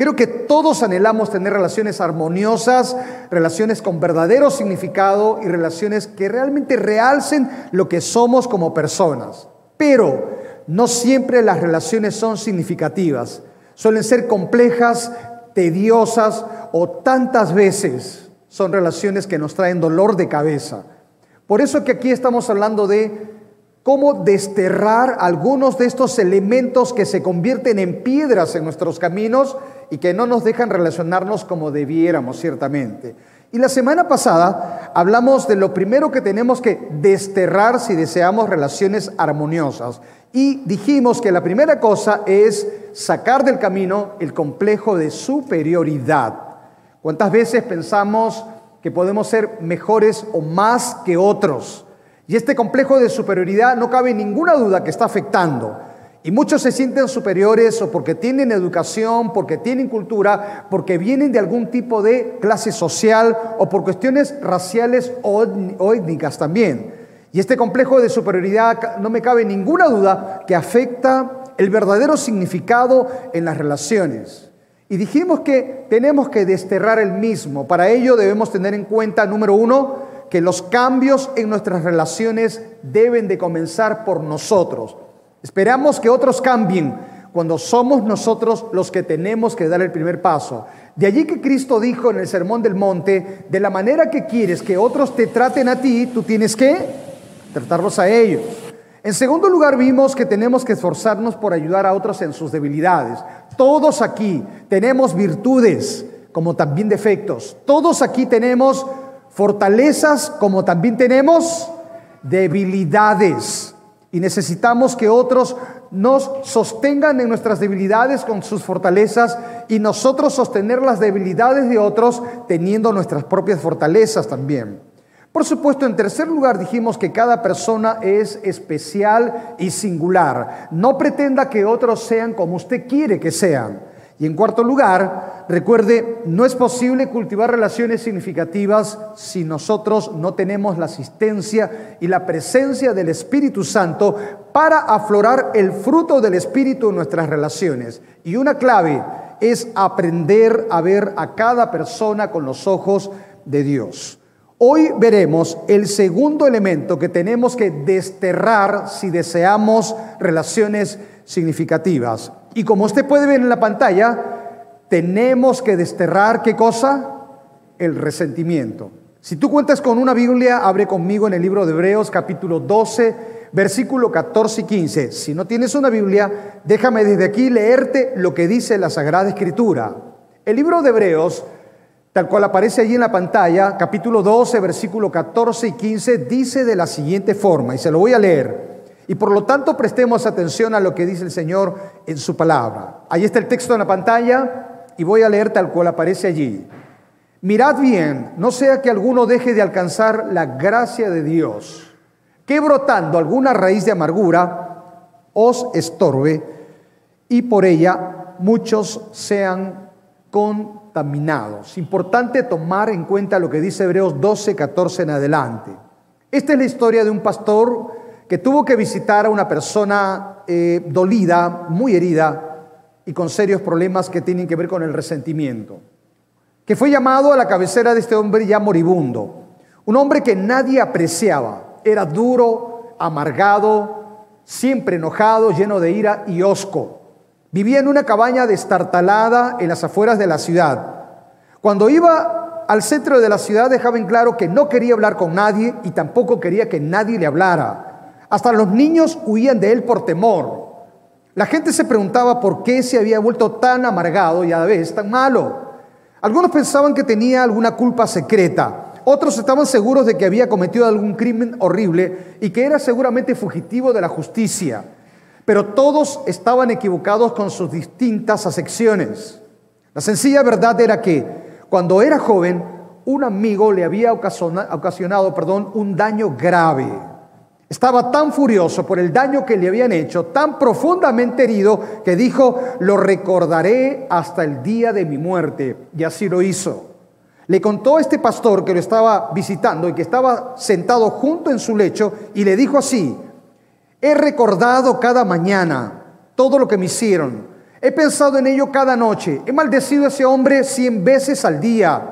Creo que todos anhelamos tener relaciones armoniosas, relaciones con verdadero significado y relaciones que realmente realcen lo que somos como personas. Pero no siempre las relaciones son significativas. Suelen ser complejas, tediosas o tantas veces son relaciones que nos traen dolor de cabeza. Por eso que aquí estamos hablando de cómo desterrar algunos de estos elementos que se convierten en piedras en nuestros caminos y que no nos dejan relacionarnos como debiéramos, ciertamente. Y la semana pasada hablamos de lo primero que tenemos que desterrar si deseamos relaciones armoniosas. Y dijimos que la primera cosa es sacar del camino el complejo de superioridad. ¿Cuántas veces pensamos que podemos ser mejores o más que otros? Y este complejo de superioridad no cabe ninguna duda que está afectando. Y muchos se sienten superiores o porque tienen educación, porque tienen cultura, porque vienen de algún tipo de clase social o por cuestiones raciales o étnicas también. Y este complejo de superioridad no me cabe ninguna duda que afecta el verdadero significado en las relaciones. Y dijimos que tenemos que desterrar el mismo. Para ello debemos tener en cuenta, número uno, que los cambios en nuestras relaciones deben de comenzar por nosotros. Esperamos que otros cambien cuando somos nosotros los que tenemos que dar el primer paso. De allí que Cristo dijo en el Sermón del Monte, de la manera que quieres que otros te traten a ti, tú tienes que tratarlos a ellos. En segundo lugar, vimos que tenemos que esforzarnos por ayudar a otros en sus debilidades. Todos aquí tenemos virtudes como también defectos. Todos aquí tenemos fortalezas como también tenemos debilidades. Y necesitamos que otros nos sostengan en nuestras debilidades con sus fortalezas y nosotros sostener las debilidades de otros teniendo nuestras propias fortalezas también. Por supuesto, en tercer lugar dijimos que cada persona es especial y singular. No pretenda que otros sean como usted quiere que sean. Y en cuarto lugar, recuerde, no es posible cultivar relaciones significativas si nosotros no tenemos la asistencia y la presencia del Espíritu Santo para aflorar el fruto del Espíritu en nuestras relaciones. Y una clave es aprender a ver a cada persona con los ojos de Dios. Hoy veremos el segundo elemento que tenemos que desterrar si deseamos relaciones significativas. Y como usted puede ver en la pantalla, tenemos que desterrar qué cosa? El resentimiento. Si tú cuentas con una Biblia, abre conmigo en el libro de Hebreos capítulo 12, versículo 14 y 15. Si no tienes una Biblia, déjame desde aquí leerte lo que dice la Sagrada Escritura. El libro de Hebreos, tal cual aparece allí en la pantalla, capítulo 12, versículo 14 y 15, dice de la siguiente forma, y se lo voy a leer. Y por lo tanto prestemos atención a lo que dice el Señor en su palabra. Ahí está el texto en la pantalla y voy a leer tal cual aparece allí. Mirad bien, no sea que alguno deje de alcanzar la gracia de Dios, que brotando alguna raíz de amargura os estorbe y por ella muchos sean contaminados. Importante tomar en cuenta lo que dice Hebreos 12, 14 en adelante. Esta es la historia de un pastor que tuvo que visitar a una persona eh, dolida, muy herida y con serios problemas que tienen que ver con el resentimiento, que fue llamado a la cabecera de este hombre ya moribundo, un hombre que nadie apreciaba, era duro, amargado, siempre enojado, lleno de ira y osco. Vivía en una cabaña destartalada en las afueras de la ciudad. Cuando iba al centro de la ciudad dejaba en claro que no quería hablar con nadie y tampoco quería que nadie le hablara. Hasta los niños huían de él por temor. La gente se preguntaba por qué se había vuelto tan amargado y a la vez tan malo. Algunos pensaban que tenía alguna culpa secreta. Otros estaban seguros de que había cometido algún crimen horrible y que era seguramente fugitivo de la justicia. Pero todos estaban equivocados con sus distintas acepciones. La sencilla verdad era que cuando era joven, un amigo le había ocasionado, perdón, un daño grave. Estaba tan furioso por el daño que le habían hecho, tan profundamente herido, que dijo, lo recordaré hasta el día de mi muerte. Y así lo hizo. Le contó a este pastor que lo estaba visitando y que estaba sentado junto en su lecho y le dijo así, he recordado cada mañana todo lo que me hicieron. He pensado en ello cada noche. He maldecido a ese hombre cien veces al día.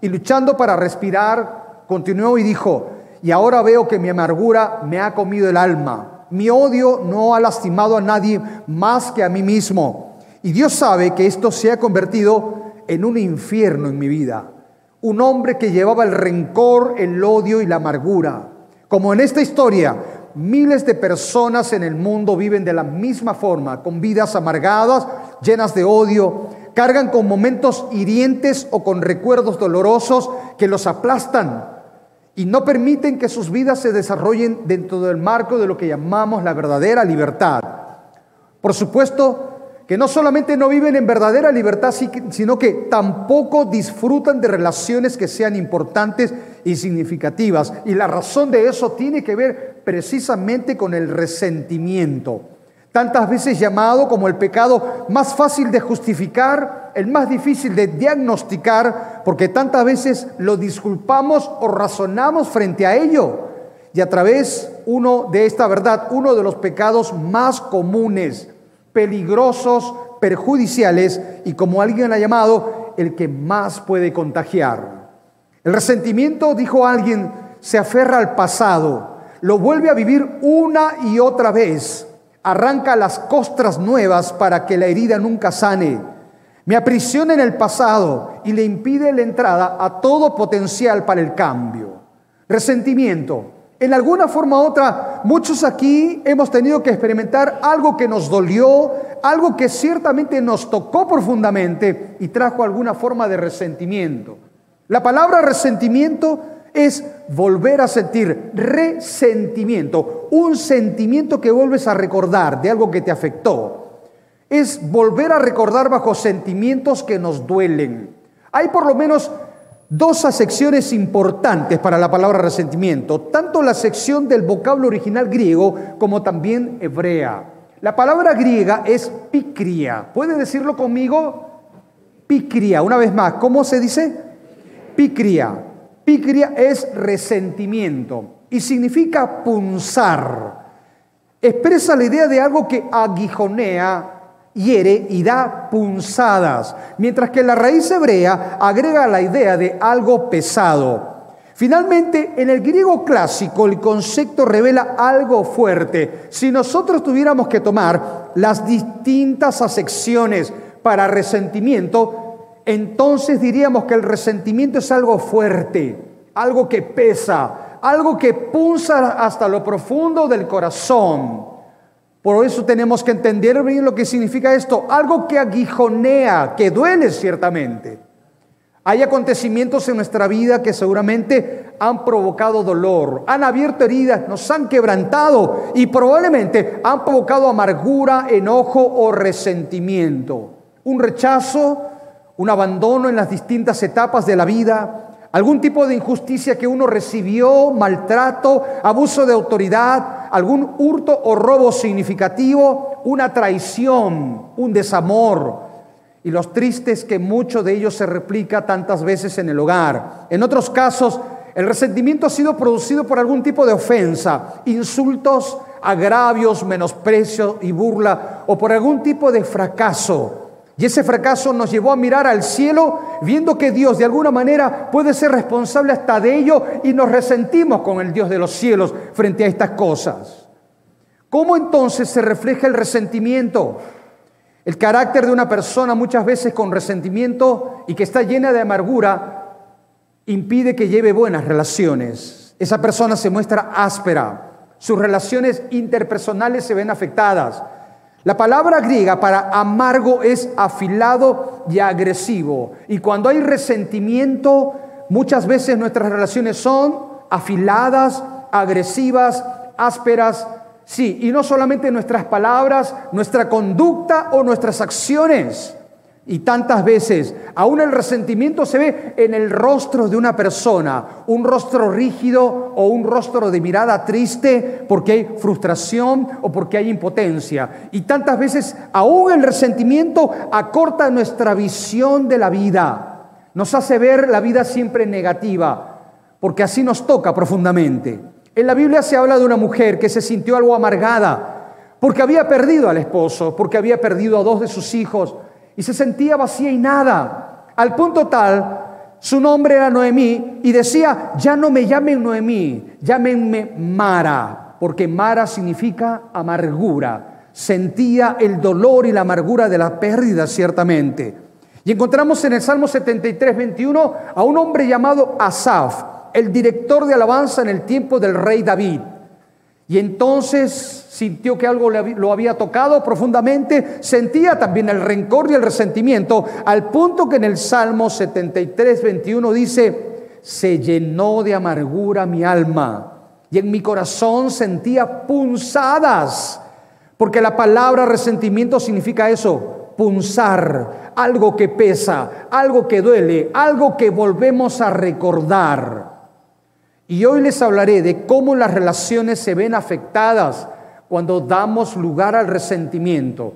Y luchando para respirar, continuó y dijo, y ahora veo que mi amargura me ha comido el alma. Mi odio no ha lastimado a nadie más que a mí mismo. Y Dios sabe que esto se ha convertido en un infierno en mi vida. Un hombre que llevaba el rencor, el odio y la amargura. Como en esta historia, miles de personas en el mundo viven de la misma forma, con vidas amargadas, llenas de odio, cargan con momentos hirientes o con recuerdos dolorosos que los aplastan y no permiten que sus vidas se desarrollen dentro del marco de lo que llamamos la verdadera libertad. Por supuesto que no solamente no viven en verdadera libertad, sino que tampoco disfrutan de relaciones que sean importantes y significativas. Y la razón de eso tiene que ver precisamente con el resentimiento tantas veces llamado como el pecado más fácil de justificar, el más difícil de diagnosticar, porque tantas veces lo disculpamos o razonamos frente a ello. Y a través uno de esta verdad, uno de los pecados más comunes, peligrosos, perjudiciales y como alguien ha llamado, el que más puede contagiar. El resentimiento, dijo alguien, se aferra al pasado, lo vuelve a vivir una y otra vez arranca las costras nuevas para que la herida nunca sane. Me aprisiona en el pasado y le impide la entrada a todo potencial para el cambio. Resentimiento. En alguna forma u otra, muchos aquí hemos tenido que experimentar algo que nos dolió, algo que ciertamente nos tocó profundamente y trajo alguna forma de resentimiento. La palabra resentimiento es volver a sentir resentimiento, un sentimiento que vuelves a recordar de algo que te afectó. Es volver a recordar bajo sentimientos que nos duelen. Hay por lo menos dos acepciones importantes para la palabra resentimiento, tanto la sección del vocablo original griego como también hebrea. La palabra griega es picria. ¿Puede decirlo conmigo? Picria. Una vez más, ¿cómo se dice? Picria. Picria es resentimiento y significa punzar. Expresa la idea de algo que aguijonea, hiere y da punzadas, mientras que la raíz hebrea agrega la idea de algo pesado. Finalmente, en el griego clásico el concepto revela algo fuerte. Si nosotros tuviéramos que tomar las distintas acepciones para resentimiento, entonces diríamos que el resentimiento es algo fuerte, algo que pesa, algo que punza hasta lo profundo del corazón. Por eso tenemos que entender bien lo que significa esto, algo que aguijonea, que duele ciertamente. Hay acontecimientos en nuestra vida que seguramente han provocado dolor, han abierto heridas, nos han quebrantado y probablemente han provocado amargura, enojo o resentimiento. Un rechazo, un abandono en las distintas etapas de la vida, algún tipo de injusticia que uno recibió, maltrato, abuso de autoridad, algún hurto o robo significativo, una traición, un desamor. Y los tristes que mucho de ellos se replica tantas veces en el hogar. En otros casos, el resentimiento ha sido producido por algún tipo de ofensa, insultos, agravios, menosprecio y burla, o por algún tipo de fracaso y ese fracaso nos llevó a mirar al cielo viendo que Dios de alguna manera puede ser responsable hasta de ello y nos resentimos con el Dios de los cielos frente a estas cosas. ¿Cómo entonces se refleja el resentimiento? El carácter de una persona muchas veces con resentimiento y que está llena de amargura impide que lleve buenas relaciones. Esa persona se muestra áspera, sus relaciones interpersonales se ven afectadas la palabra griega para amargo es afilado y agresivo. Y cuando hay resentimiento, muchas veces nuestras relaciones son afiladas, agresivas, ásperas. Sí, y no solamente nuestras palabras, nuestra conducta o nuestras acciones. Y tantas veces, aún el resentimiento se ve en el rostro de una persona, un rostro rígido o un rostro de mirada triste porque hay frustración o porque hay impotencia. Y tantas veces, aún el resentimiento acorta nuestra visión de la vida, nos hace ver la vida siempre negativa, porque así nos toca profundamente. En la Biblia se habla de una mujer que se sintió algo amargada porque había perdido al esposo, porque había perdido a dos de sus hijos y se sentía vacía y nada, al punto tal su nombre era Noemí y decía, ya no me llamen Noemí, llámenme Mara, porque Mara significa amargura. Sentía el dolor y la amargura de la pérdida, ciertamente. Y encontramos en el Salmo 73, 21 a un hombre llamado Asaf, el director de alabanza en el tiempo del rey David. Y entonces sintió que algo lo había tocado profundamente, sentía también el rencor y el resentimiento, al punto que en el Salmo 73, 21 dice, se llenó de amargura mi alma y en mi corazón sentía punzadas, porque la palabra resentimiento significa eso, punzar, algo que pesa, algo que duele, algo que volvemos a recordar. Y hoy les hablaré de cómo las relaciones se ven afectadas cuando damos lugar al resentimiento.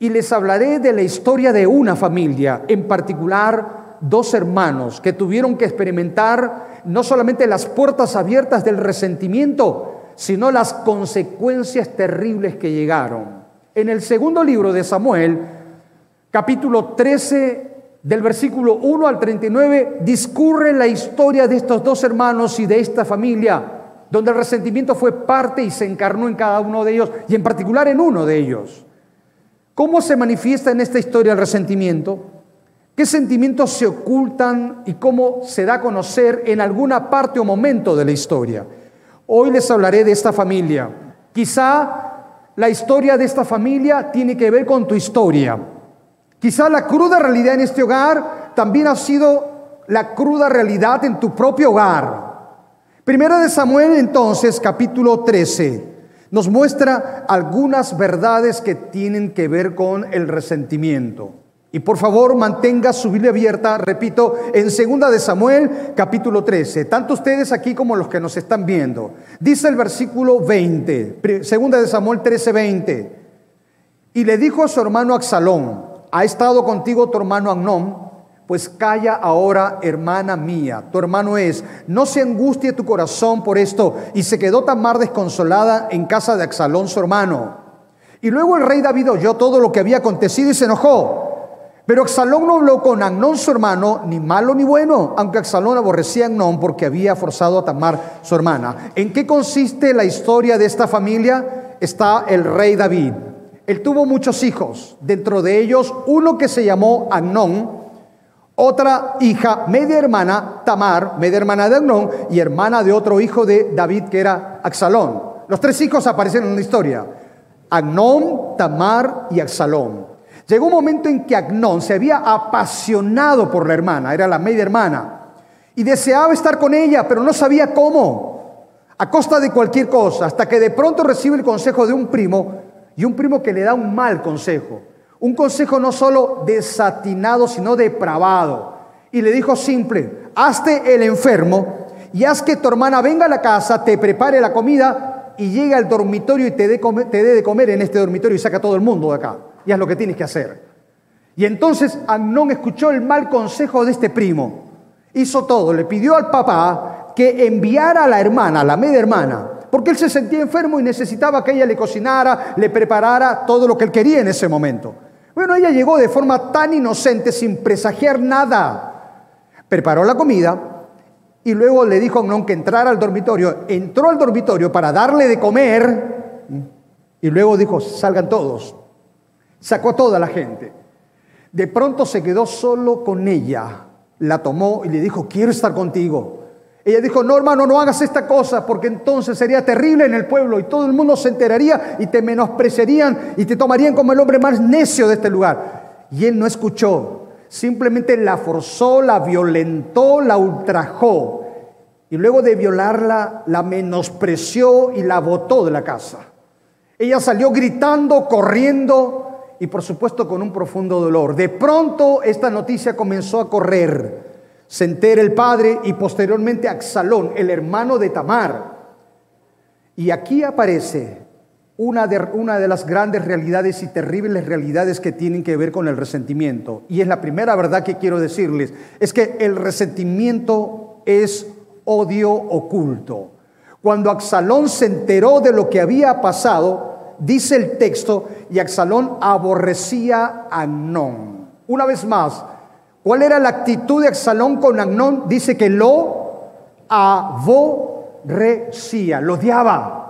Y les hablaré de la historia de una familia, en particular dos hermanos que tuvieron que experimentar no solamente las puertas abiertas del resentimiento, sino las consecuencias terribles que llegaron. En el segundo libro de Samuel, capítulo 13, del versículo 1 al 39 discurre la historia de estos dos hermanos y de esta familia, donde el resentimiento fue parte y se encarnó en cada uno de ellos, y en particular en uno de ellos. ¿Cómo se manifiesta en esta historia el resentimiento? ¿Qué sentimientos se ocultan y cómo se da a conocer en alguna parte o momento de la historia? Hoy les hablaré de esta familia. Quizá la historia de esta familia tiene que ver con tu historia. Quizá la cruda realidad en este hogar también ha sido la cruda realidad en tu propio hogar. Primera de Samuel entonces, capítulo 13, nos muestra algunas verdades que tienen que ver con el resentimiento. Y por favor, mantenga su Biblia abierta, repito, en Segunda de Samuel, capítulo 13. Tanto ustedes aquí como los que nos están viendo. Dice el versículo 20, Segunda de Samuel 13, 20. Y le dijo a su hermano Axalón, ¿Ha estado contigo tu hermano Agnón? Pues calla ahora, hermana mía. Tu hermano es, no se angustie tu corazón por esto. Y se quedó Tamar desconsolada en casa de Axalón, su hermano. Y luego el rey David oyó todo lo que había acontecido y se enojó. Pero Axalón no habló con Agnón, su hermano, ni malo ni bueno, aunque Axalón aborrecía a Agnón porque había forzado a Tamar, su hermana. ¿En qué consiste la historia de esta familia? Está el rey David. Él tuvo muchos hijos, dentro de ellos uno que se llamó Agnón, otra hija, media hermana, Tamar, media hermana de Agnón, y hermana de otro hijo de David que era Axalón. Los tres hijos aparecen en la historia. Agnón, Tamar y Axalón. Llegó un momento en que Agnón se había apasionado por la hermana, era la media hermana, y deseaba estar con ella, pero no sabía cómo, a costa de cualquier cosa, hasta que de pronto recibe el consejo de un primo y un primo que le da un mal consejo. Un consejo no solo desatinado, sino depravado. Y le dijo simple, hazte el enfermo y haz que tu hermana venga a la casa, te prepare la comida y llegue al dormitorio y te dé, de comer en este dormitorio y saca a todo el mundo de acá. Y es lo que tienes que hacer. Y entonces Amnón escuchó el mal consejo de este primo. Hizo todo, le pidió al papá que enviara a la hermana, a la media hermana, porque él se sentía enfermo y necesitaba que ella le cocinara, le preparara todo lo que él quería en ese momento. Bueno, ella llegó de forma tan inocente, sin presagiar nada. Preparó la comida y luego le dijo a Amnón que entrara al dormitorio. Entró al dormitorio para darle de comer y luego dijo, salgan todos. Sacó a toda la gente. De pronto se quedó solo con ella. La tomó y le dijo, quiero estar contigo. Ella dijo, no hermano, no hagas esta cosa porque entonces sería terrible en el pueblo y todo el mundo se enteraría y te menospreciarían y te tomarían como el hombre más necio de este lugar. Y él no escuchó, simplemente la forzó, la violentó, la ultrajó y luego de violarla la menospreció y la botó de la casa. Ella salió gritando, corriendo y por supuesto con un profundo dolor. De pronto esta noticia comenzó a correr se entera el padre y posteriormente Axalón, el hermano de Tamar. Y aquí aparece una de, las grandes realidades y terribles realidades que tienen que ver con el resentimiento. Y es la primera verdad que quiero decirles, es que el resentimiento es odio oculto. Cuando Axalón se enteró de lo que había pasado, dice el texto, y Absalón aborrecía a Agnón. Una vez más, ¿cuál era la actitud de Absalón con Agnón? Dice que lo aborrecía, lo odiaba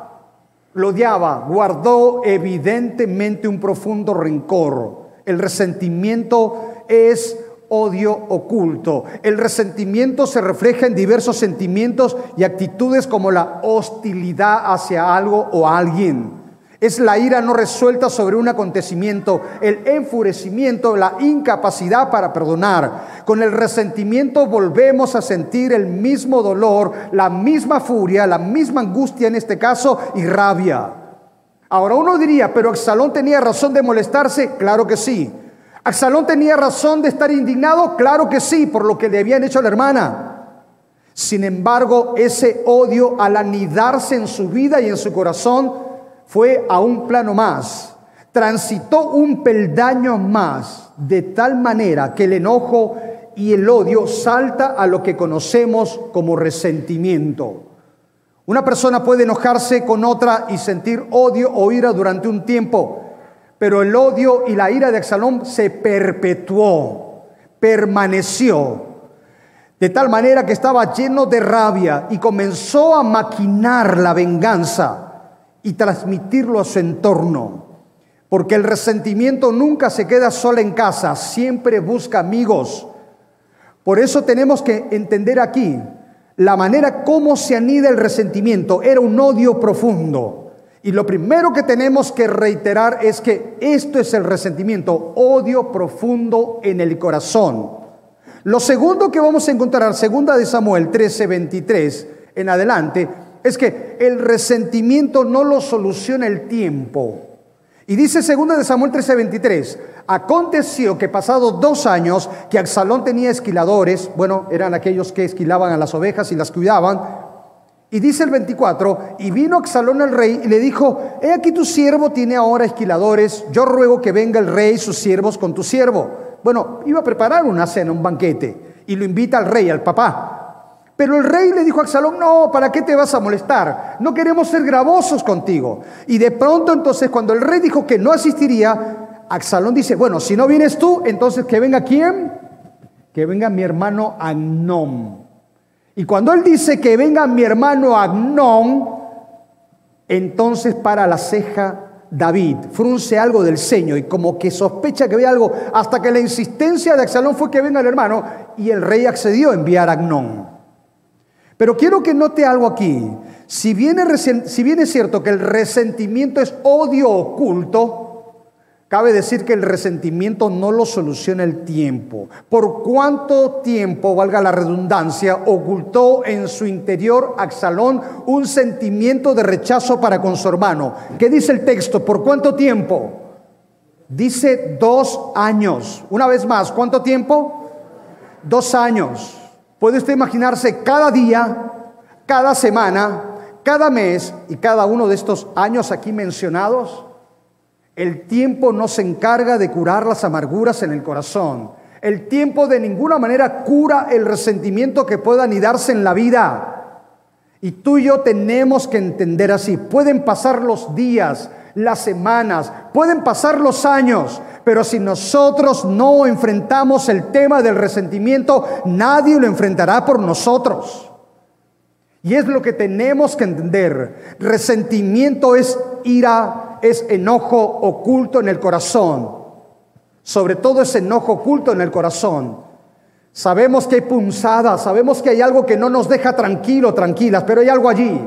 lo odiaba, guardó evidentemente un profundo rencor. El resentimiento es odio oculto. El resentimiento se refleja en diversos sentimientos y actitudes como la hostilidad hacia algo o alguien. Es la ira no resuelta sobre un acontecimiento, el enfurecimiento, la incapacidad para perdonar. Con el resentimiento volvemos a sentir el mismo dolor, la misma furia, la misma angustia en este caso y rabia. Ahora uno diría, pero Axalón tenía razón de molestarse, claro que sí. Axalón tenía razón de estar indignado, claro que sí, por lo que le habían hecho a la hermana. Sin embargo, ese odio al anidarse en su vida y en su corazón fue a un plano más, transitó un peldaño más, de tal manera que el enojo y el odio salta a lo que conocemos como resentimiento. Una persona puede enojarse con otra y sentir odio o ira durante un tiempo, pero el odio y la ira de Exalón se perpetuó, permaneció, de tal manera que estaba lleno de rabia y comenzó a maquinar la venganza y transmitirlo a su entorno. Porque el resentimiento nunca se queda sola en casa, siempre busca amigos. Por eso tenemos que entender aquí la manera como se anida el resentimiento. Era un odio profundo. Y lo primero que tenemos que reiterar es que esto es el resentimiento, odio profundo en el corazón. Lo segundo que vamos a encontrar, segunda de Samuel 13:23 en adelante, es que el resentimiento no lo soluciona el tiempo. Y dice 2 de Samuel 13:23, aconteció que pasados dos años que Absalón tenía esquiladores, bueno, eran aquellos que esquilaban a las ovejas y las cuidaban, y dice el 24, y vino Absalón al rey y le dijo, he aquí tu siervo tiene ahora esquiladores, yo ruego que venga el rey y sus siervos con tu siervo. Bueno, iba a preparar una cena, un banquete, y lo invita al rey, al papá. Pero el rey le dijo a Absalón, no, ¿para qué te vas a molestar? No queremos ser gravosos contigo. Y de pronto entonces cuando el rey dijo que no asistiría, Absalón dice, bueno, si no vienes tú, entonces que venga quién? Que venga mi hermano Agnón. Y cuando él dice que venga mi hermano Agnón, entonces para la ceja David, frunce algo del ceño y como que sospecha que ve algo, hasta que la insistencia de Absalón fue que venga el hermano y el rey accedió a enviar a Agnón. Pero quiero que note algo aquí. Si bien, es, cierto que el resentimiento es odio oculto, Cabe decir que el resentimiento no lo soluciona el tiempo. ¿Por cuánto tiempo, valga la redundancia, ocultó en su interior Axalón un sentimiento de rechazo para con su hermano? ¿Qué dice el texto? ¿Por cuánto tiempo? Dice dos años. Una vez más, ¿cuánto tiempo? Dos años. ¿Puede usted imaginarse cada día, cada semana, cada mes y cada uno de estos años aquí mencionados? El tiempo no se encarga de curar las amarguras en el corazón. El tiempo de ninguna manera cura el resentimiento que pueda anidarse en la vida. Y tú y yo tenemos que entender así. Pueden pasar los días, las semanas, pueden pasar los años, pero si nosotros no enfrentamos el tema del resentimiento, nadie lo enfrentará por nosotros. Y es lo que tenemos que entender. Resentimiento es ira, es enojo oculto en el corazón. Sobre todo es enojo oculto en el corazón. Sabemos que hay punzadas, sabemos que hay algo que no nos deja tranquilo, tranquilas, pero hay algo allí.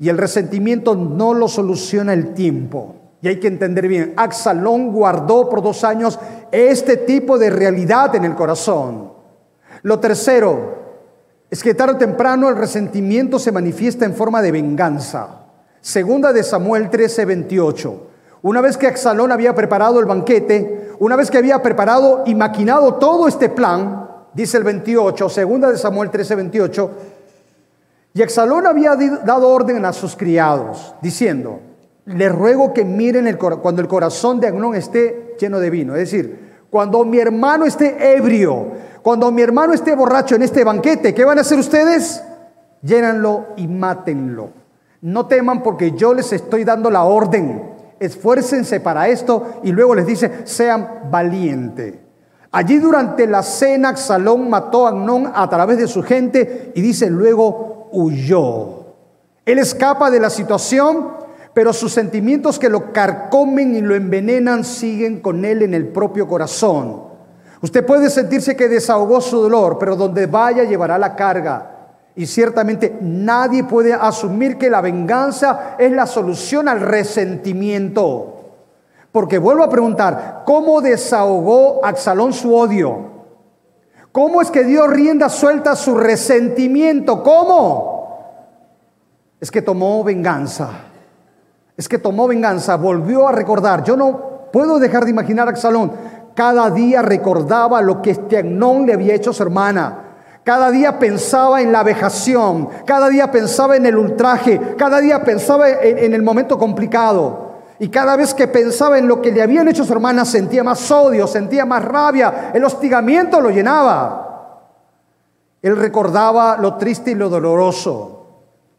Y el resentimiento no lo soluciona el tiempo. Y hay que entender bien, Axalón guardó por dos años este tipo de realidad en el corazón. Lo tercero es que tarde o temprano el resentimiento se manifiesta en forma de venganza. Segunda de Samuel 13, 28. Una vez que Axalón había preparado el banquete, una vez que había preparado y maquinado todo este plan, dice el 28, segunda de Samuel 13, 28, y Axalón había dado orden a sus criados, diciendo, le ruego que miren el, cuando el corazón de Agnón esté lleno de vino. Es decir, cuando mi hermano esté ebrio, cuando mi hermano esté borracho en este banquete, ¿qué van a hacer ustedes? Llénanlo y mátenlo. No teman porque yo les estoy dando la orden. Esfuércense para esto y luego les dice, sean valientes. Allí durante la cena, Salón mató a Agnón a través de su gente y dice luego huyó. Él escapa de la situación, pero sus sentimientos que lo carcomen y lo envenenan siguen con él en el propio corazón. Usted puede sentirse que desahogó su dolor, pero donde vaya llevará la carga. Y ciertamente nadie puede asumir que la venganza es la solución al resentimiento. Porque vuelvo a preguntar, ¿cómo desahogó Axalón su odio? ¿Cómo es que dio rienda suelta su resentimiento? ¿Cómo? Es que tomó venganza. Es que tomó venganza, volvió a recordar. Yo no puedo dejar de imaginar a Axalón. Cada día recordaba lo que este le había hecho a su hermana. Cada día pensaba en la vejación, cada día pensaba en el ultraje, cada día pensaba en, el momento complicado. Y cada vez que pensaba en lo que le habían hecho a su hermana, sentía más odio, sentía más rabia, el hostigamiento lo llenaba. Él recordaba lo triste y lo doloroso.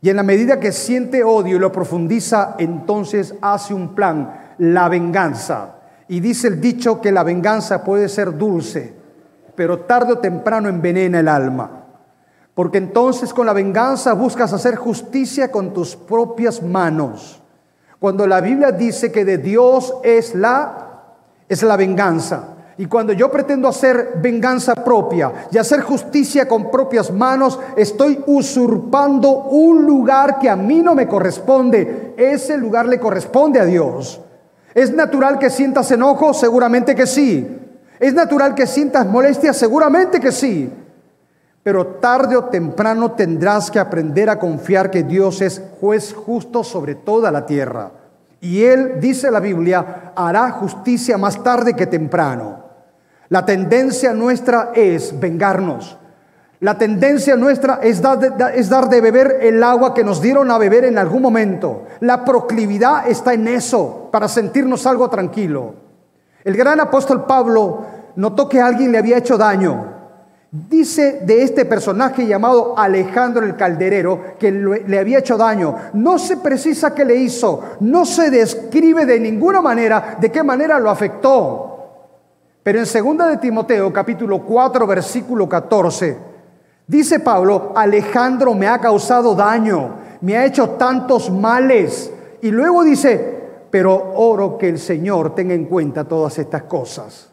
Y en la medida que siente odio y lo profundiza, entonces hace un plan, la venganza. Y dice el dicho que la venganza puede ser dulce, pero tarde o temprano envenena el alma. Porque entonces con la venganza buscas hacer justicia con tus propias manos. Cuando la Biblia dice que de Dios es la es la venganza. Y cuando yo pretendo hacer venganza propia y hacer justicia con propias manos, estoy usurpando un lugar que a mí no me corresponde. Ese lugar le corresponde a Dios. ¿Es natural que sientas enojo? Seguramente que sí. ¿Es natural que sientas molestia? Seguramente que sí. Pero tarde o temprano tendrás que aprender a confiar que Dios es juez justo sobre toda la tierra. Y Él, dice la Biblia, hará justicia más tarde que temprano. La tendencia nuestra es vengarnos. La tendencia nuestra es dar, de, dar de beber el agua que nos dieron a beber en algún momento. La proclividad está en eso, para sentirnos algo tranquilo. El gran apóstol Pablo notó que alguien le había hecho daño. Dice de este personaje llamado Alejandro el Calderero que le había hecho daño. No se precisa qué le hizo, no se describe de ninguna manera de qué manera lo afectó. Pero en 2 de Timoteo capítulo 4 versículo 14 dice Pablo, Alejandro me ha causado daño, me ha hecho tantos males. Y luego dice, pero oro que el Señor tenga en cuenta todas estas cosas.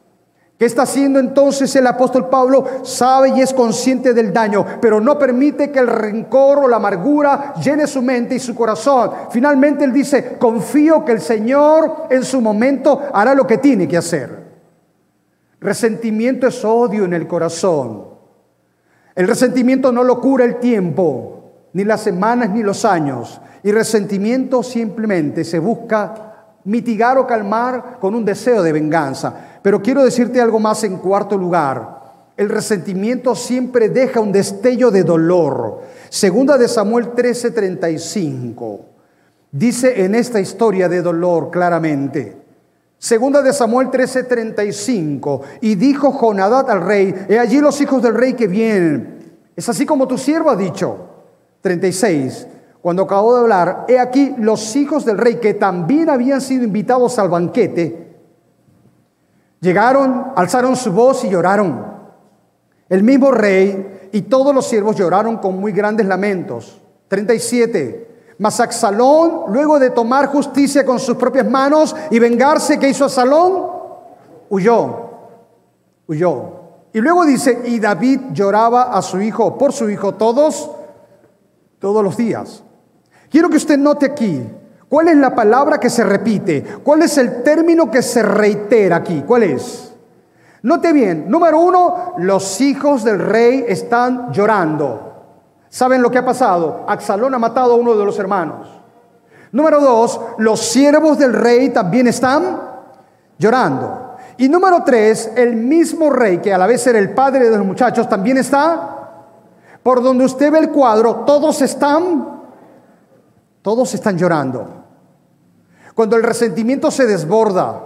¿Qué está haciendo entonces el apóstol Pablo? Sabe y es consciente del daño, pero no permite que el rencor o la amargura llene su mente y su corazón. Finalmente él dice, confío que el Señor en su momento hará lo que tiene que hacer. Resentimiento es odio en el corazón. El resentimiento no lo cura el tiempo, ni las semanas, ni los años. Y resentimiento simplemente se busca mitigar o calmar con un deseo de venganza. Pero quiero decirte algo más en cuarto lugar. El resentimiento siempre deja un destello de dolor. Segunda de Samuel 13:35 dice en esta historia de dolor claramente. Segunda de Samuel 13:35 y dijo Jonadad al rey, he allí los hijos del rey que vienen. Es así como tu siervo ha dicho. 36. Cuando acabó de hablar, he aquí los hijos del rey que también habían sido invitados al banquete, llegaron, alzaron su voz y lloraron. El mismo rey y todos los siervos lloraron con muy grandes lamentos. 37. Mas Axalón, luego de tomar justicia con sus propias manos y vengarse, ¿qué hizo Axalón? Huyó, huyó. Y luego dice, y David lloraba a su hijo, por su hijo, todos, todos los días. Quiero que usted note aquí, ¿cuál es la palabra que se repite? ¿Cuál es el término que se reitera aquí? ¿Cuál es? Note bien, número uno, los hijos del rey están llorando. ¿Saben lo que ha pasado? Axalón ha matado a uno de los hermanos. Número dos, los siervos del rey también están llorando. Y número tres, el mismo rey, que a la vez era el padre de los muchachos, también está. Por donde usted ve el cuadro, todos están todos están llorando. Cuando el resentimiento se desborda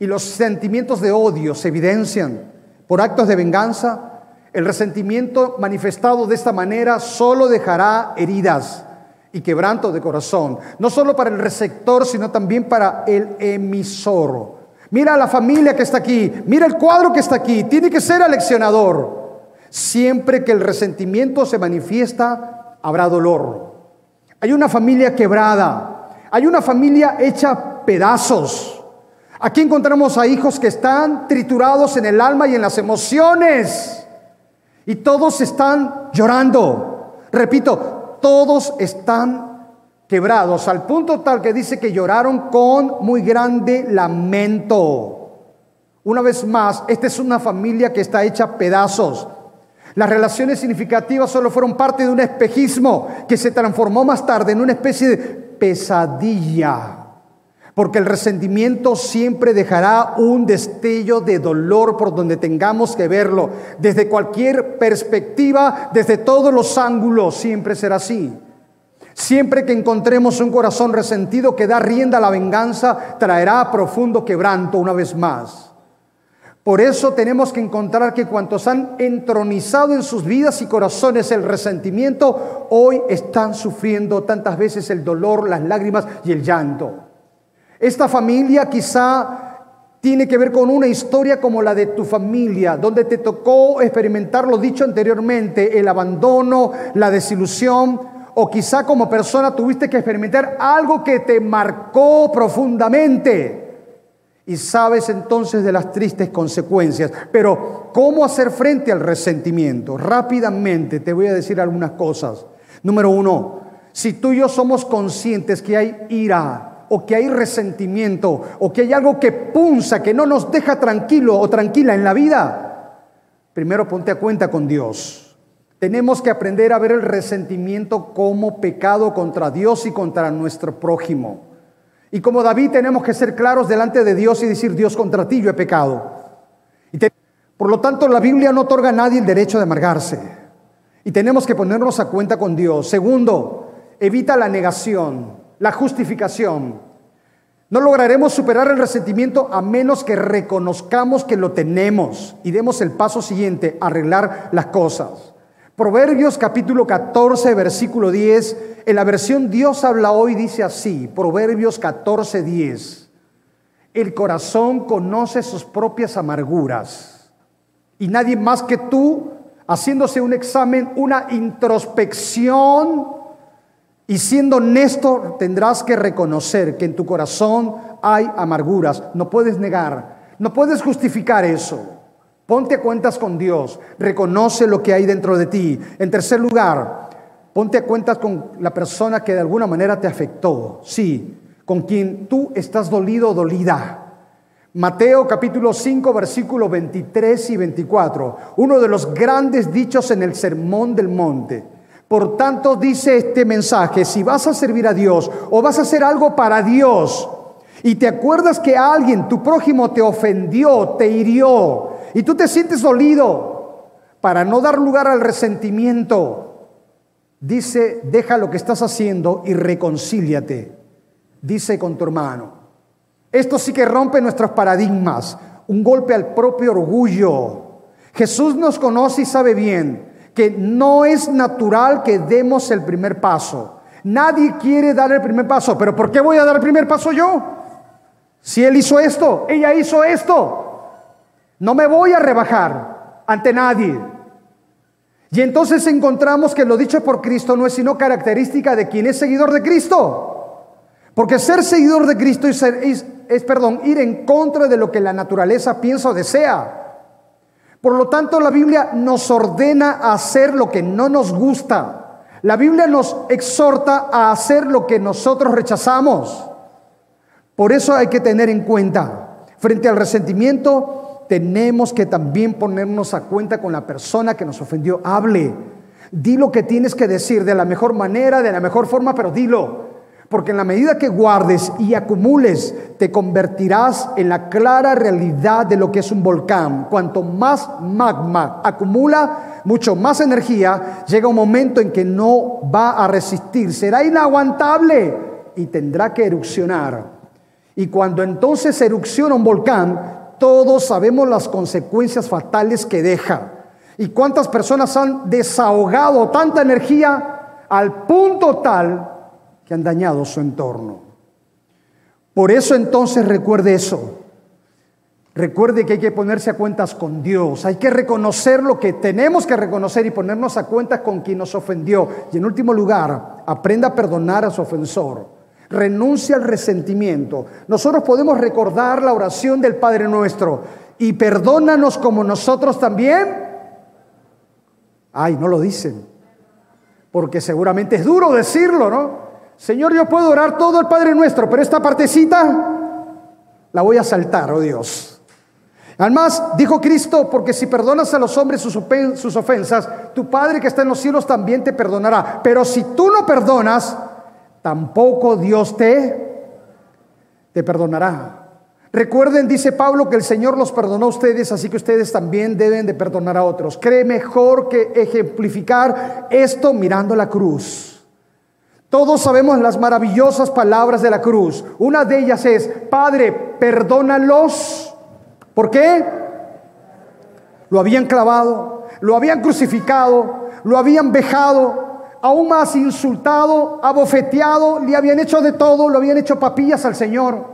y los sentimientos de odio se evidencian por actos de venganza, el resentimiento manifestado de esta manera solo dejará heridas y quebranto de corazón, no solo para el receptor, sino también para el emisor. Mira la familia que está aquí, mira el cuadro que está aquí, tiene que ser aleccionador. Siempre que el resentimiento se manifiesta, habrá dolor. Hay una familia quebrada, hay una familia hecha pedazos. Aquí encontramos a hijos que están triturados en el alma y en las emociones. Y todos están llorando. Repito, todos están quebrados al punto tal que dice que lloraron con muy grande lamento. Una vez más, esta es una familia que está hecha pedazos. Las relaciones significativas solo fueron parte de un espejismo que se transformó más tarde en una especie de pesadilla. Porque el resentimiento siempre dejará un destello de dolor por donde tengamos que verlo. Desde cualquier perspectiva, desde todos los ángulos, siempre será así. Siempre que encontremos un corazón resentido que da rienda a la venganza, traerá profundo quebranto una vez más. Por eso tenemos que encontrar que cuantos han entronizado en sus vidas y corazones el resentimiento, hoy están sufriendo tantas veces el dolor, las lágrimas y el llanto. Esta familia quizá tiene que ver con una historia como la de tu familia, donde te tocó experimentar lo dicho anteriormente, el abandono, la desilusión, o quizá como persona tuviste que experimentar algo que te marcó profundamente. Y sabes entonces de las tristes consecuencias. Pero, ¿cómo hacer frente al resentimiento? Rápidamente te voy a decir algunas cosas. Número uno, si tú y yo somos conscientes que hay ira, o que hay resentimiento o que hay algo que punza, que no nos deja tranquilo o tranquila en la vida, primero ponte a cuenta con Dios. Tenemos que aprender a ver el resentimiento como pecado contra Dios y contra nuestro prójimo. Y como David tenemos que ser claros delante de Dios y decir, Dios contra ti yo he pecado. Por lo tanto, la Biblia no otorga a nadie el derecho de amargarse. Y tenemos que ponernos a cuenta con Dios. Segundo, evita la negación la justificación. No lograremos superar el resentimiento a menos que reconozcamos que lo tenemos y demos el paso siguiente, arreglar las cosas. Proverbios capítulo 14, versículo 10, en la versión Dios habla hoy dice así, Proverbios 14, 10, el corazón conoce sus propias amarguras y nadie más que tú, haciéndose un examen, una introspección, y siendo honesto, tendrás que reconocer que en tu corazón hay amarguras. No puedes negar, no puedes justificar eso. Ponte a cuentas con Dios, reconoce lo que hay dentro de ti. En tercer lugar, ponte a cuentas con la persona que de alguna manera te afectó. Sí, con quien tú estás dolido o dolida. Mateo capítulo 5, versículos 23 y 24. Uno de los grandes dichos en el Sermón del Monte. Por tanto, dice este mensaje, si vas a servir a Dios o vas a hacer algo para Dios y te acuerdas que alguien, tu prójimo, te ofendió, te hirió y tú te sientes dolido, para no dar lugar al resentimiento, dice, deja lo que estás haciendo y reconcíliate, dice con tu hermano. Esto sí que rompe nuestros paradigmas, un golpe al propio orgullo. Jesús nos conoce y sabe bien que no es natural que demos el primer paso. Nadie quiere dar el primer paso, pero ¿por qué voy a dar el primer paso yo? Si él hizo esto, ella hizo esto, no me voy a rebajar ante nadie. Y entonces encontramos que lo dicho por Cristo no es sino característica de quien es seguidor de Cristo. Porque ser seguidor de Cristo es, perdón, ir en contra de lo que la naturaleza piensa o desea. Por lo tanto, la Biblia nos ordena hacer lo que no nos gusta. La Biblia nos exhorta a hacer lo que nosotros rechazamos. Por eso hay que tener en cuenta, frente al resentimiento, tenemos que también ponernos a cuenta con la persona que nos ofendió. Hable, di lo que tienes que decir de la mejor manera, de la mejor forma, pero dilo. Porque en la medida que guardes y acumules, te convertirás en la clara realidad de lo que es un volcán. Cuanto más magma acumula, mucho más energía, llega un momento en que no va a resistir, será inaguantable y tendrá que erupcionar. Y cuando entonces erupciona un volcán, todos sabemos las consecuencias fatales que deja. ¿Y cuántas personas han desahogado tanta energía al punto tal que han dañado su entorno. Por eso entonces recuerde eso. Recuerde que hay que ponerse a cuentas con Dios, hay que reconocer lo que tenemos que reconocer y ponernos a cuentas con quien nos ofendió. Y en último lugar, aprenda a perdonar a su ofensor. Renuncia al resentimiento. Nosotros podemos recordar la oración del Padre nuestro y perdónanos como nosotros también. Ay, no lo dicen, porque seguramente es duro decirlo, ¿no? Señor, yo puedo orar todo el Padre nuestro, pero esta partecita la voy a saltar, oh Dios. Además, dijo Cristo, porque si perdonas a los hombres sus, ofensas, tu Padre que está en los cielos también te perdonará. Pero si tú no perdonas, tampoco Dios te, te perdonará. Recuerden, dice Pablo, que el Señor los perdonó a ustedes, así que ustedes también deben de perdonar a otros. Cree mejor que ejemplificar esto mirando la cruz. Todos sabemos las maravillosas palabras de la cruz. Una de ellas es, Padre, perdónalos ¿Por qué? Lo habían clavado, lo habían crucificado, lo habían vejado, aún más insultado, abofeteado, le habían hecho de todo, lo habían hecho papillas al Señor.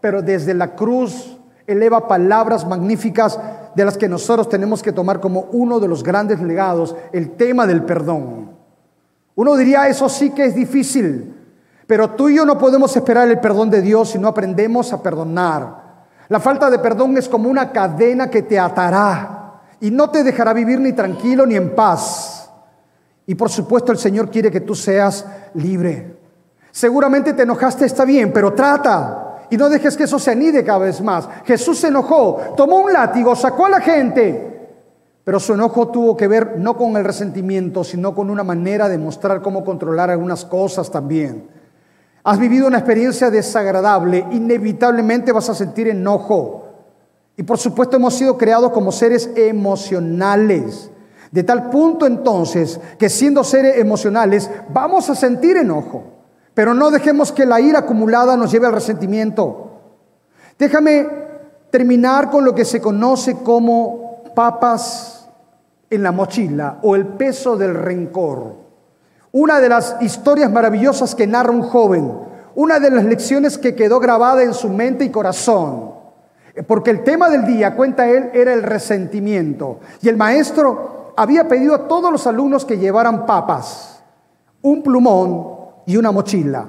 Pero desde la cruz eleva palabras magníficas de las que nosotros tenemos que tomar como uno de los grandes legados, el tema del perdón. Uno diría, eso sí que es difícil, pero tú y yo no podemos esperar el perdón de Dios si no aprendemos a perdonar. La falta de perdón es como una cadena que te atará y no te dejará vivir ni tranquilo ni en paz. Y por supuesto el Señor quiere que tú seas libre. Seguramente te enojaste, está bien, pero trata y no dejes que eso se anide cada vez más. Jesús se enojó, tomó un látigo, sacó a la gente, pero su enojo tuvo que ver no con el resentimiento, sino con una manera de mostrar cómo controlar algunas cosas también. Has vivido una experiencia desagradable, inevitablemente vas a sentir enojo. Y por supuesto hemos sido creados como seres emocionales. De tal punto entonces que siendo seres emocionales vamos a sentir enojo. Pero no dejemos que la ira acumulada nos lleve al resentimiento. Déjame terminar con lo que se conoce como papas en la mochila o el peso del rencor. Una de las historias maravillosas que narra un joven, una de las lecciones que quedó grabada en su mente y corazón, porque el tema del día, cuenta él, era el resentimiento. Y el maestro había pedido a todos los alumnos que llevaran papas, un plumón y una mochila.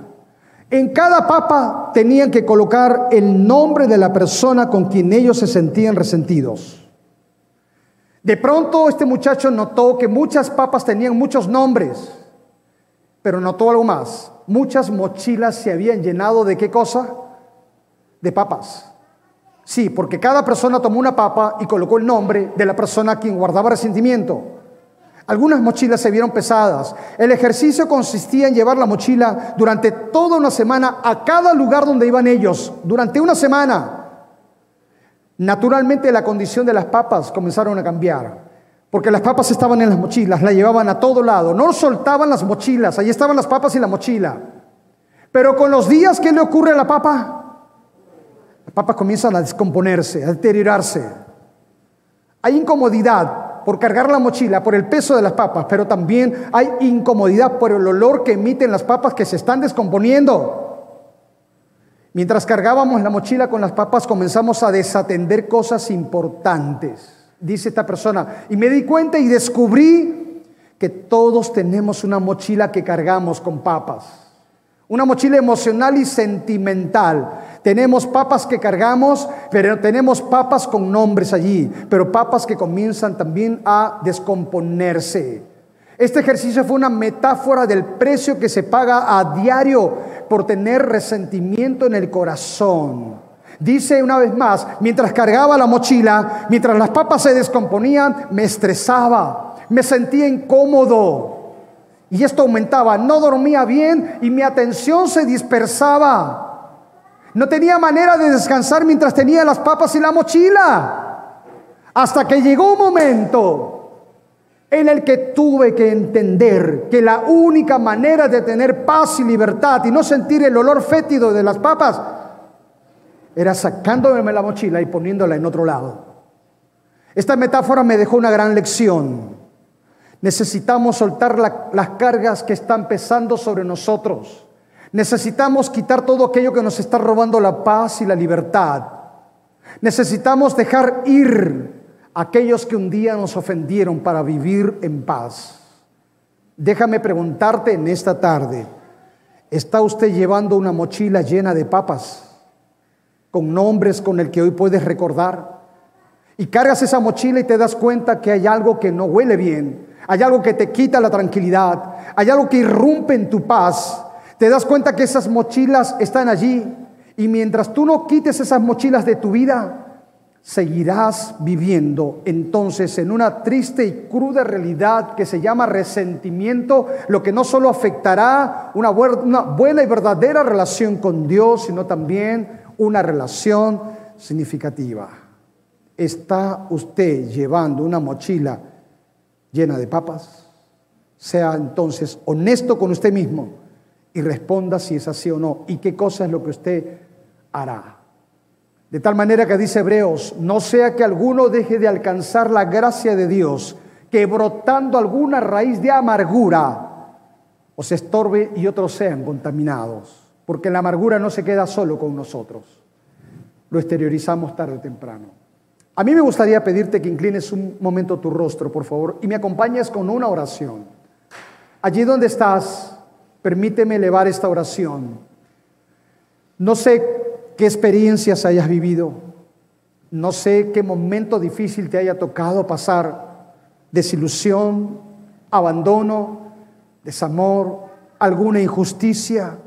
En cada papa tenían que colocar el nombre de la persona con quien ellos se sentían resentidos. De pronto este muchacho notó que muchas papas tenían muchos nombres. Pero notó algo más. Muchas mochilas se habían llenado de qué cosa? De papas. Sí, porque cada persona tomó una papa y colocó el nombre de la persona a quien guardaba resentimiento. Algunas mochilas se vieron pesadas. El ejercicio consistía en llevar la mochila durante toda una semana a cada lugar donde iban ellos, durante una semana. Naturalmente la condición de las papas comenzaron a cambiar. Porque las papas estaban en las mochilas, la llevaban a todo lado. No soltaban las mochilas, ahí estaban las papas y la mochila. Pero con los días, ¿qué le ocurre a la papa? Las papas comienzan a descomponerse, a deteriorarse. Hay incomodidad por cargar la mochila, por el peso de las papas, pero también hay incomodidad por el olor que emiten las papas que se están descomponiendo. Mientras cargábamos la mochila con las papas comenzamos a desatender cosas importantes dice esta persona. Y me di cuenta y descubrí que todos tenemos una mochila que cargamos con papas. Una mochila emocional y sentimental. Tenemos papas que cargamos, pero tenemos papas con nombres allí, pero papas que comienzan también a descomponerse. Este ejercicio fue una metáfora del precio que se paga a diario por tener resentimiento en el corazón. Dice una vez más, mientras cargaba la mochila, mientras las papas se descomponían, me estresaba, me sentía incómodo. Y esto aumentaba, no dormía bien y mi atención se dispersaba. No tenía manera de descansar mientras tenía las papas y la mochila. Hasta que llegó un momento en el que tuve que entender que la única manera de tener paz y libertad y no sentir el olor fétido de las papas era sacándome la mochila y poniéndola en otro lado. Esta metáfora me dejó una gran lección. Necesitamos soltar las cargas que están pesando sobre nosotros. Necesitamos quitar todo aquello que nos está robando la paz y la libertad. Necesitamos dejar ir a aquellos que un día nos ofendieron para vivir en paz. Déjame preguntarte en esta tarde, ¿está usted llevando una mochila llena de papas? Con nombres con el que hoy puedes recordar. Y cargas esa mochila y te das cuenta que hay algo que no huele bien, hay algo que te quita la tranquilidad, hay algo que irrumpe en tu paz. Te das cuenta que esas mochilas están allí y mientras tú no quites esas mochilas de tu vida, seguirás viviendo entonces en una triste y cruda realidad que se llama resentimiento, lo que no solo afectará una buena y verdadera relación con Dios, sino también una relación significativa. ¿Está usted llevando una mochila llena de papas? Sea entonces honesto con usted mismo y responda si es así o no y qué cosa es lo que usted hará. De tal manera que dice Hebreos, no sea que alguno deje de alcanzar la gracia de Dios, que brotando alguna raíz de amargura os estorbe y otros sean contaminados, porque la amargura no se queda solo con nosotros, lo exteriorizamos tarde o temprano. A mí me gustaría pedirte que inclines un momento tu rostro, por favor, y me acompañes con una oración. Allí donde estás, permíteme elevar esta oración. No sé qué experiencias hayas vivido. No sé qué momento difícil te haya tocado pasar. Desilusión, abandono, desamor, alguna injusticia.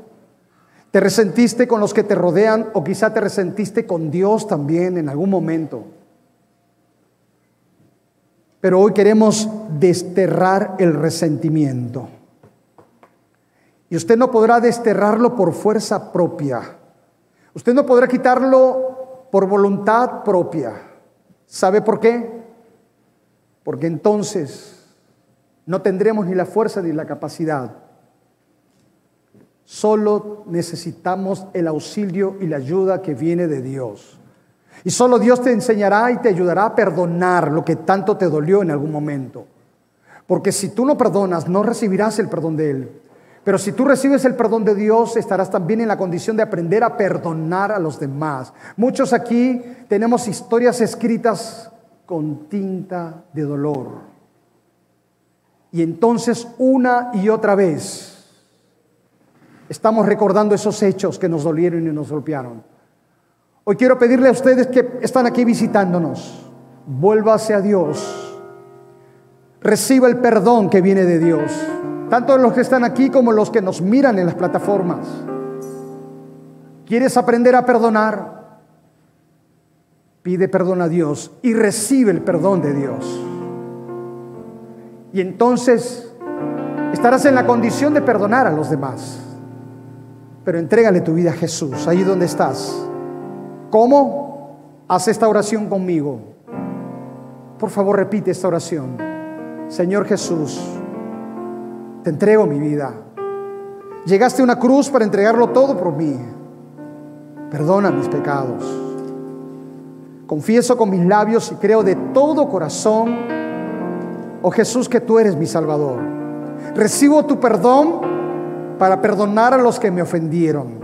Te resentiste con los que te rodean o quizá te resentiste con Dios también en algún momento. Pero hoy queremos desterrar el resentimiento. Y usted no podrá desterrarlo por fuerza propia. Usted no podrá quitarlo por voluntad propia. ¿Sabe por qué? Porque entonces no tendremos ni la fuerza ni la capacidad. Solo necesitamos el auxilio y la ayuda que viene de Dios. Y solo Dios te enseñará y te ayudará a perdonar lo que tanto te dolió en algún momento. Porque si tú no perdonas, no recibirás el perdón de Él. Pero si tú recibes el perdón de Dios, estarás también en la condición de aprender a perdonar a los demás. Muchos aquí tenemos historias escritas con tinta de dolor. Y entonces una y otra vez estamos recordando esos hechos que nos dolieron y nos golpearon. Hoy quiero pedirle a ustedes que están aquí visitándonos, vuélvase a Dios, reciba el perdón que viene de Dios tanto los que están aquí como los que nos miran en las plataformas. ¿Quieres aprender a perdonar? Pide perdón a Dios y recibe el perdón de Dios. Y entonces estarás en la condición de perdonar a los demás. Pero entrégale tu vida a Jesús, ahí donde estás. ¿Cómo? Haz esta oración conmigo. Por favor, repite esta oración. Señor Jesús, te entrego mi vida. Llegaste a una cruz para entregarlo todo por mí. Perdona mis pecados. Confieso con mis labios y creo de todo corazón, oh Jesús, que tú eres mi Salvador. Recibo tu perdón para perdonar a los que me ofendieron.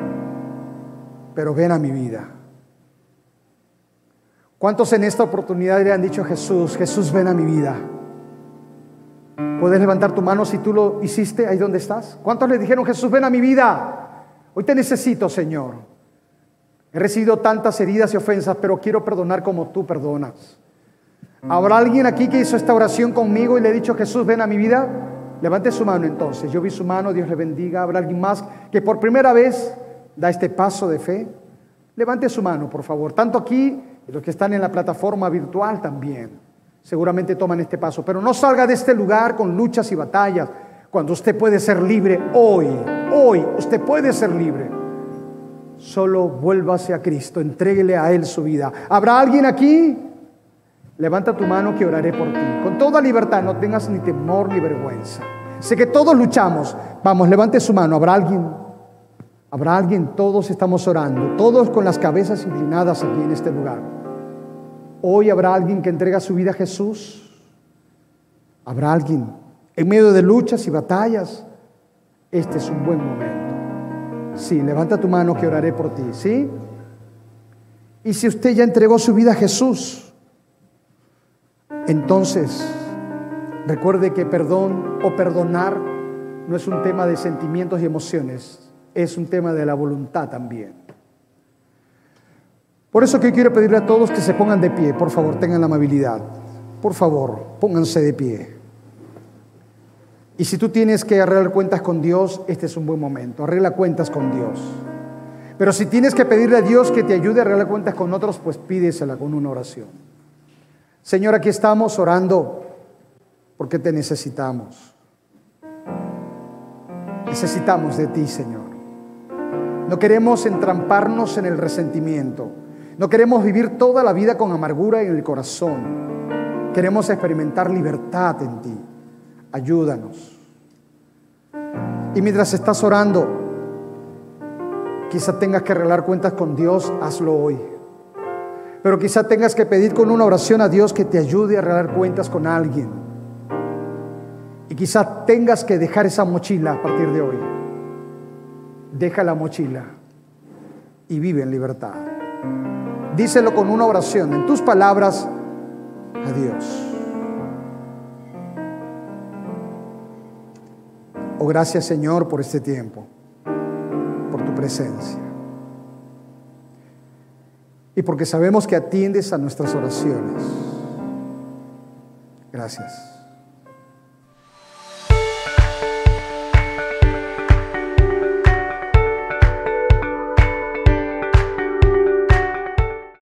Pero ven a mi vida. ¿Cuántos en esta oportunidad le han dicho a Jesús, Jesús, ven a mi vida? Puedes levantar tu mano si tú lo hiciste ahí donde estás. ¿Cuántos le dijeron, Jesús, ven a mi vida? Hoy te necesito, Señor. He recibido tantas heridas y ofensas, pero quiero perdonar como tú perdonas. ¿Habrá alguien aquí que hizo esta oración conmigo y le ha dicho, Jesús, ven a mi vida? Levante su mano entonces. Yo vi su mano, Dios le bendiga. ¿Habrá alguien más que por primera vez da este paso de fe? Levante su mano, por favor. Tanto aquí y los que están en la plataforma virtual también seguramente toman este paso. Pero no salga de este lugar con luchas y batallas, cuando usted puede ser libre hoy, hoy usted puede ser libre. Solo vuélvase a Cristo, entréguele a Él su vida. ¿Habrá alguien aquí? Levanta tu mano que oraré por ti. Con toda libertad, no tengas ni temor ni vergüenza. Sé que todos luchamos. Vamos, levante su mano. ¿Habrá alguien? ¿Habrá alguien? Todos estamos orando, todos con las cabezas inclinadas aquí en este lugar. Hoy habrá alguien que entrega su vida a Jesús. Habrá alguien en medio de luchas y batallas. Este es un buen momento. Sí, levanta tu mano que oraré por ti, ¿sí? Y si usted ya entregó su vida a Jesús, entonces recuerde que perdón o perdonar no es un tema de sentimientos y emociones, es un tema de la voluntad también. Por eso que quiero pedirle a todos que se pongan de pie, por favor, tengan la amabilidad. Por favor, pónganse de pie. Y si tú tienes que arreglar cuentas con Dios, este es un buen momento. Arregla cuentas con Dios. Pero si tienes que pedirle a Dios que te ayude a arreglar cuentas con otros, pues pídesela con una oración. Señor, aquí estamos orando porque te necesitamos. Necesitamos de ti, Señor. No queremos entramparnos en el resentimiento. No queremos vivir toda la vida con amargura en el corazón. Queremos experimentar libertad en ti. Ayúdanos. Y mientras estás orando, quizá tengas que arreglar cuentas con Dios, hazlo hoy. Pero quizá tengas que pedir con una oración a Dios que te ayude a arreglar cuentas con alguien. Y quizá tengas que dejar esa mochila a partir de hoy. Deja la mochila y vive en libertad. Díselo con una oración, en tus palabras, a Dios. Oh, gracias Señor por este tiempo, por tu presencia. Y porque sabemos que atiendes a nuestras oraciones. Gracias.